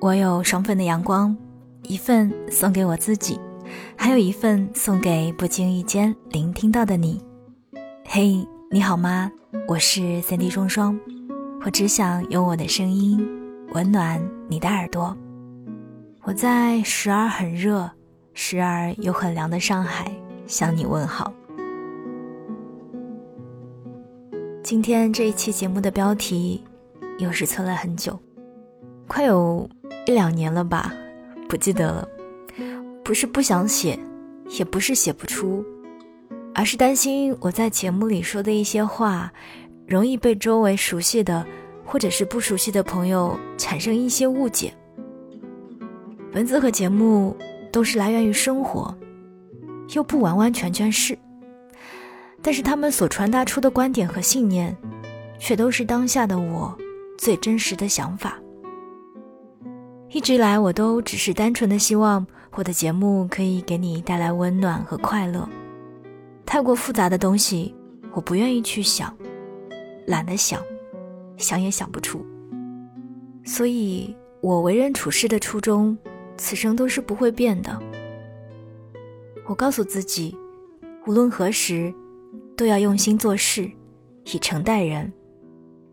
我有双份的阳光，一份送给我自己，还有一份送给不经意间聆听到的你。嘿，你好吗？我是三 D 双双，我只想用我的声音温暖你的耳朵。我在时而很热，时而又很凉的上海向你问好。今天这一期节目的标题又是测了很久，快有。一两年了吧，不记得了。不是不想写，也不是写不出，而是担心我在节目里说的一些话，容易被周围熟悉的或者是不熟悉的朋友产生一些误解。文字和节目都是来源于生活，又不完完全全是，但是他们所传达出的观点和信念，却都是当下的我最真实的想法。一直以来，我都只是单纯的希望我的节目可以给你带来温暖和快乐。太过复杂的东西，我不愿意去想，懒得想，想也想不出。所以，我为人处事的初衷，此生都是不会变的。我告诉自己，无论何时，都要用心做事，以诚待人，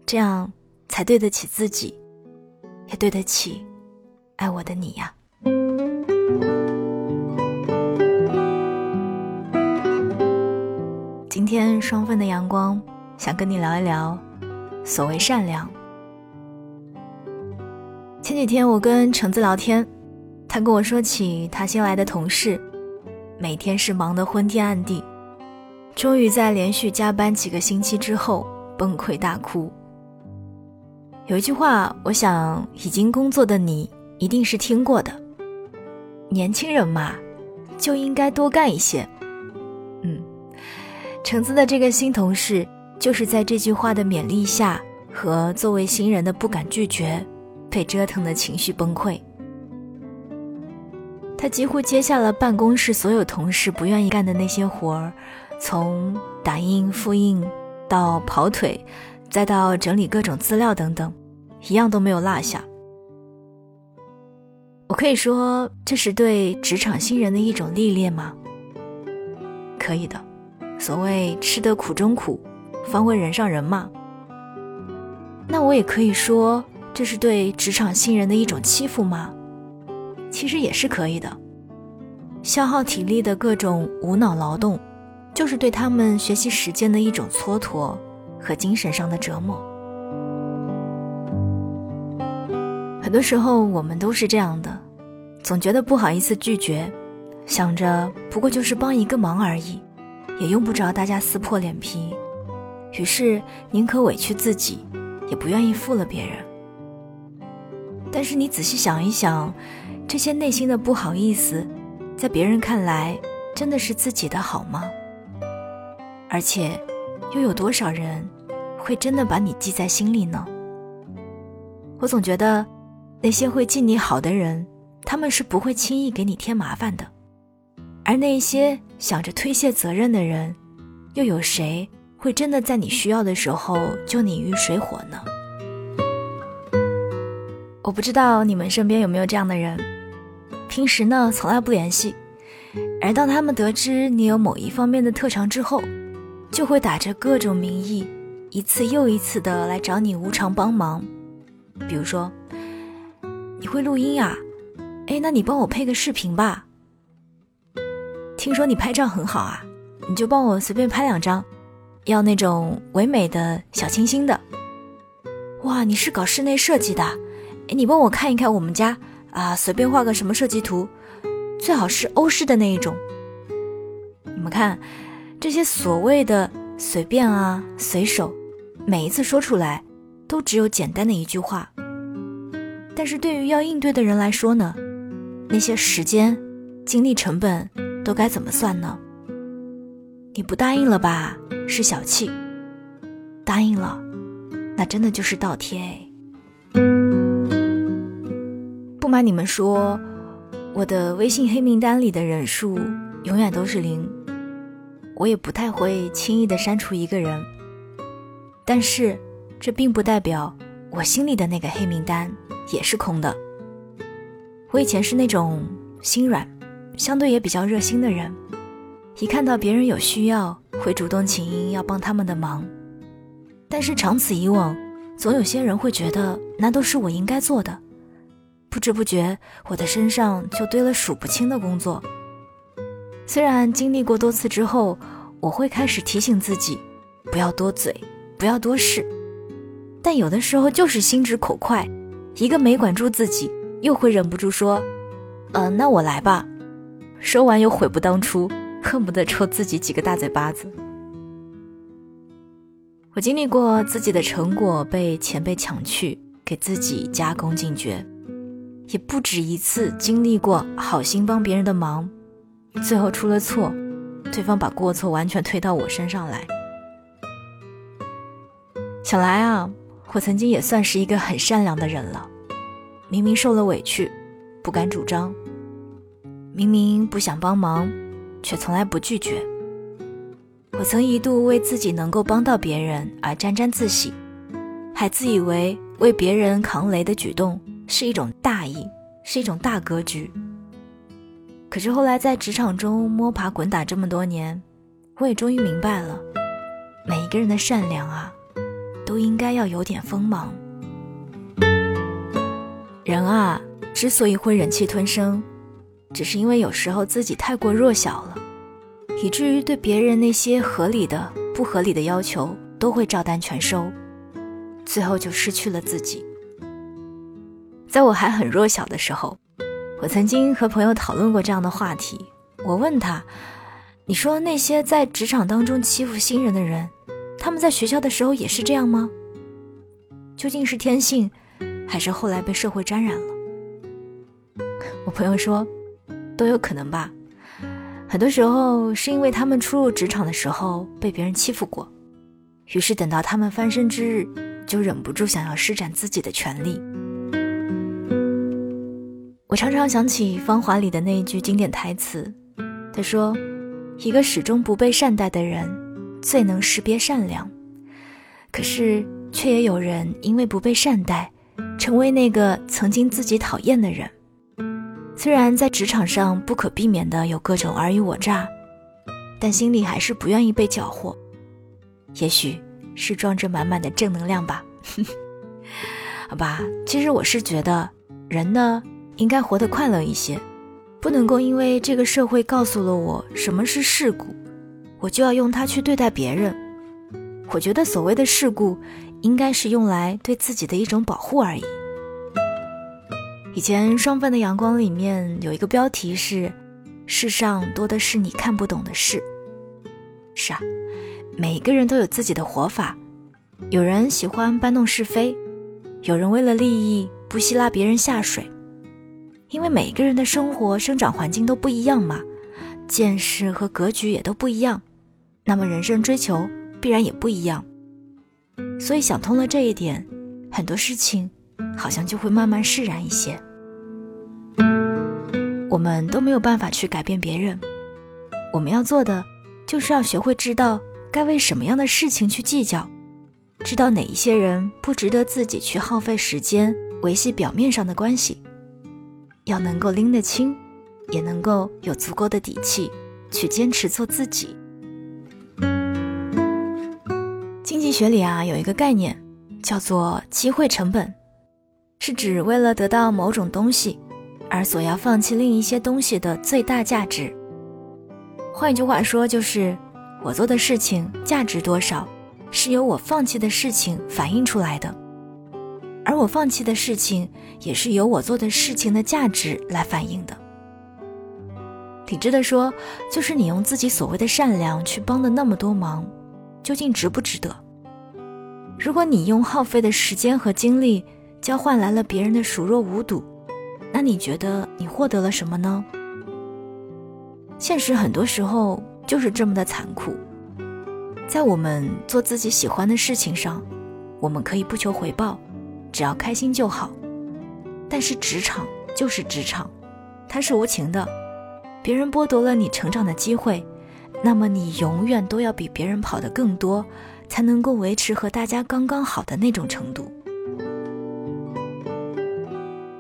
这样才对得起自己，也对得起。爱我的你呀，今天双份的阳光，想跟你聊一聊所谓善良。前几天我跟橙子聊天，他跟我说起他新来的同事，每天是忙得昏天暗地，终于在连续加班几个星期之后崩溃大哭。有一句话，我想已经工作的你。一定是听过的，年轻人嘛，就应该多干一些。嗯，橙子的这个新同事，就是在这句话的勉励下，和作为新人的不敢拒绝，被折腾的情绪崩溃。他几乎接下了办公室所有同事不愿意干的那些活儿，从打印、复印到跑腿，再到整理各种资料等等，一样都没有落下。我可以说这是对职场新人的一种历练吗？可以的。所谓吃得苦中苦，方为人上人嘛。那我也可以说这是对职场新人的一种欺负吗？其实也是可以的。消耗体力的各种无脑劳动，就是对他们学习时间的一种蹉跎和精神上的折磨。很多时候，我们都是这样的，总觉得不好意思拒绝，想着不过就是帮一个忙而已，也用不着大家撕破脸皮，于是宁可委屈自己，也不愿意负了别人。但是你仔细想一想，这些内心的不好意思，在别人看来，真的是自己的好吗？而且，又有多少人会真的把你记在心里呢？我总觉得。那些会记你好的人，他们是不会轻易给你添麻烦的；而那些想着推卸责任的人，又有谁会真的在你需要的时候救你于水火呢？我不知道你们身边有没有这样的人，平时呢从来不联系，而当他们得知你有某一方面的特长之后，就会打着各种名义，一次又一次的来找你无偿帮忙，比如说。你会录音呀？哎，那你帮我配个视频吧。听说你拍照很好啊，你就帮我随便拍两张，要那种唯美的小清新的。哇，你是搞室内设计的，哎，你帮我看一看我们家啊，随便画个什么设计图，最好是欧式的那一种。你们看，这些所谓的随便啊、随手，每一次说出来，都只有简单的一句话。但是对于要应对的人来说呢，那些时间、精力成本都该怎么算呢？你不答应了吧，是小气；答应了，那真的就是倒贴哎。不瞒你们说，我的微信黑名单里的人数永远都是零，我也不太会轻易的删除一个人。但是，这并不代表我心里的那个黑名单。也是空的，我以前是那种心软，相对也比较热心的人，一看到别人有需要，会主动请缨要帮他们的忙。但是长此以往，总有些人会觉得那都是我应该做的，不知不觉我的身上就堆了数不清的工作。虽然经历过多次之后，我会开始提醒自己，不要多嘴，不要多事，但有的时候就是心直口快，一个没管住自己，又会忍不住说：“嗯，那我来吧。”说完又悔不当初，恨不得抽自己几个大嘴巴子。我经历过自己的成果被前辈抢去，给自己加工进爵，也不止一次经历过好心帮别人的忙。最后出了错，对方把过错完全推到我身上来。想来啊，我曾经也算是一个很善良的人了。明明受了委屈，不敢主张；明明不想帮忙，却从来不拒绝。我曾一度为自己能够帮到别人而沾沾自喜，还自以为为别人扛雷的举动是一种大义，是一种大格局。可是后来在职场中摸爬滚打这么多年，我也终于明白了，每一个人的善良啊，都应该要有点锋芒。人啊，之所以会忍气吞声，只是因为有时候自己太过弱小了，以至于对别人那些合理的、不合理的要求都会照单全收，最后就失去了自己。在我还很弱小的时候。我曾经和朋友讨论过这样的话题。我问他：“你说那些在职场当中欺负新人的人，他们在学校的时候也是这样吗？究竟是天性，还是后来被社会沾染了？”我朋友说：“都有可能吧。很多时候是因为他们初入职场的时候被别人欺负过，于是等到他们翻身之日，就忍不住想要施展自己的权利。”我常常想起《芳华》里的那一句经典台词，他说：“一个始终不被善待的人，最能识别善良。可是，却也有人因为不被善待，成为那个曾经自己讨厌的人。虽然在职场上不可避免的有各种尔虞我诈，但心里还是不愿意被搅和。也许是装着满满的正能量吧。好吧，其实我是觉得人呢。”应该活得快乐一些，不能够因为这个社会告诉了我什么是世故，我就要用它去对待别人。我觉得所谓的世故，应该是用来对自己的一种保护而已。以前《双份的阳光》里面有一个标题是“世上多的是你看不懂的事”。是啊，每个人都有自己的活法，有人喜欢搬弄是非，有人为了利益不惜拉别人下水。因为每个人的生活生长环境都不一样嘛，见识和格局也都不一样，那么人生追求必然也不一样。所以想通了这一点，很多事情好像就会慢慢释然一些。我们都没有办法去改变别人，我们要做的就是要学会知道该为什么样的事情去计较，知道哪一些人不值得自己去耗费时间维系表面上的关系。要能够拎得清，也能够有足够的底气去坚持做自己。经济学里啊有一个概念叫做机会成本，是指为了得到某种东西而所要放弃另一些东西的最大价值。换一句话说，就是我做的事情价值多少，是由我放弃的事情反映出来的。而我放弃的事情，也是由我做的事情的价值来反映的。理智的说，就是你用自己所谓的善良去帮的那么多忙，究竟值不值得？如果你用耗费的时间和精力交换来了别人的熟若无睹，那你觉得你获得了什么呢？现实很多时候就是这么的残酷。在我们做自己喜欢的事情上，我们可以不求回报。只要开心就好，但是职场就是职场，它是无情的。别人剥夺了你成长的机会，那么你永远都要比别人跑得更多，才能够维持和大家刚刚好的那种程度。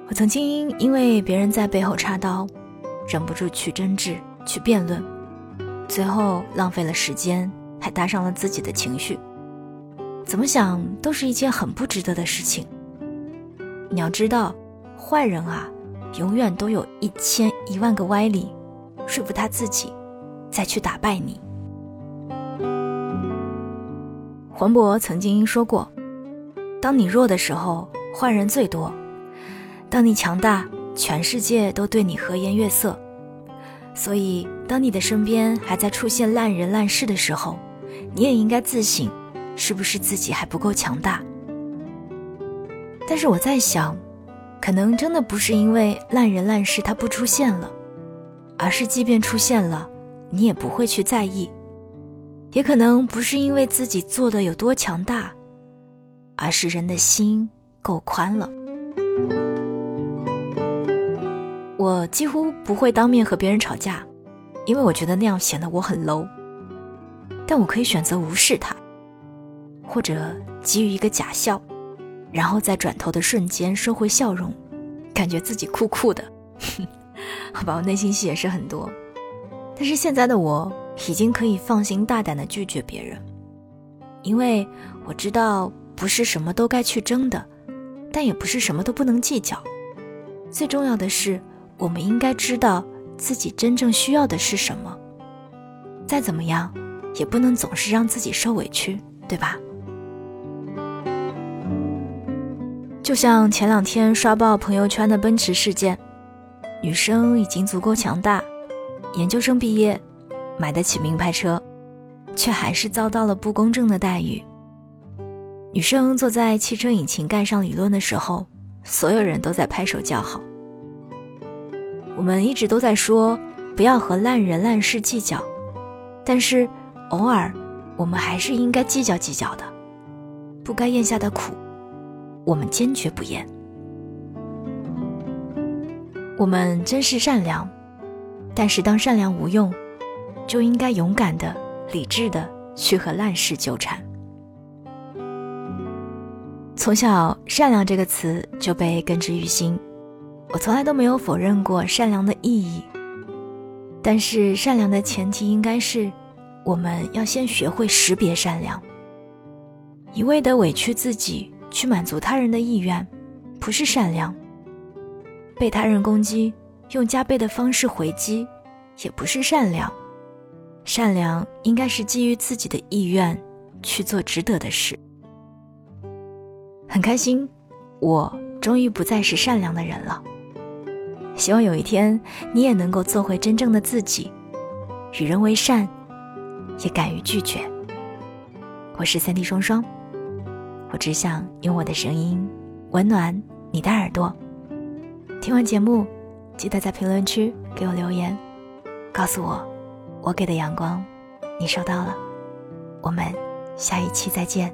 我曾经因为别人在背后插刀，忍不住去争执、去辩论，最后浪费了时间，还搭上了自己的情绪。怎么想都是一件很不值得的事情。你要知道，坏人啊，永远都有一千一万个歪理，说服他自己，再去打败你。黄渤曾经说过：“当你弱的时候，坏人最多；当你强大，全世界都对你和颜悦色。所以，当你的身边还在出现烂人烂事的时候，你也应该自省，是不是自己还不够强大？但是我在想，可能真的不是因为烂人烂事它不出现了，而是即便出现了，你也不会去在意。”也可能不是因为自己做的有多强大，而是人的心够宽了。我几乎不会当面和别人吵架，因为我觉得那样显得我很 low。但我可以选择无视他，或者给予一个假笑，然后在转头的瞬间收回笑容，感觉自己酷酷的。好吧，我内心戏也是很多，但是现在的我。已经可以放心大胆的拒绝别人，因为我知道不是什么都该去争的，但也不是什么都不能计较。最重要的是，我们应该知道自己真正需要的是什么。再怎么样，也不能总是让自己受委屈，对吧？就像前两天刷爆朋友圈的奔驰事件，女生已经足够强大，研究生毕业。买得起名牌车，却还是遭到了不公正的待遇。女生坐在汽车引擎盖上理论的时候，所有人都在拍手叫好。我们一直都在说不要和烂人烂事计较，但是偶尔我们还是应该计较计较的。不该咽下的苦，我们坚决不咽。我们真是善良，但是当善良无用。就应该勇敢的、理智的去和烂事纠缠。从小，善良这个词就被根植于心，我从来都没有否认过善良的意义。但是，善良的前提应该是，我们要先学会识别善良。一味的委屈自己去满足他人的意愿，不是善良；被他人攻击，用加倍的方式回击，也不是善良。善良应该是基于自己的意愿去做值得的事。很开心，我终于不再是善良的人了。希望有一天你也能够做回真正的自己，与人为善，也敢于拒绝。我是三 D 双双，我只想用我的声音温暖你的耳朵。听完节目，记得在评论区给我留言，告诉我。我给的阳光，你收到了。我们下一期再见。